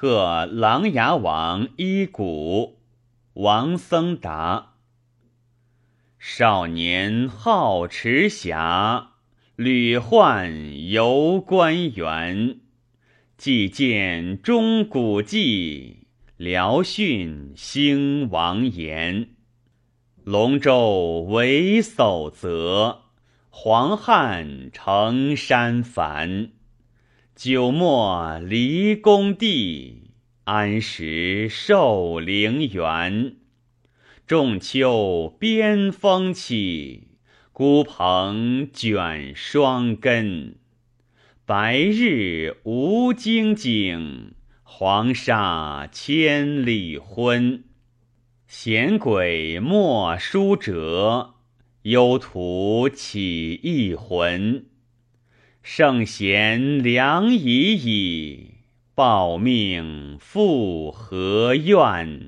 贺琅琊王伊谷，王僧达。少年好持侠，屡患游关原。既见钟鼓迹，辽训兴王言。龙舟为叟责，黄汉成山繁。久莫离宫地，安时受陵园。仲秋边风起，孤蓬卷霜根。白日无惊景，黄沙千里昏。闲鬼莫书折，幽徒起一魂。圣贤良已矣，报命复何怨？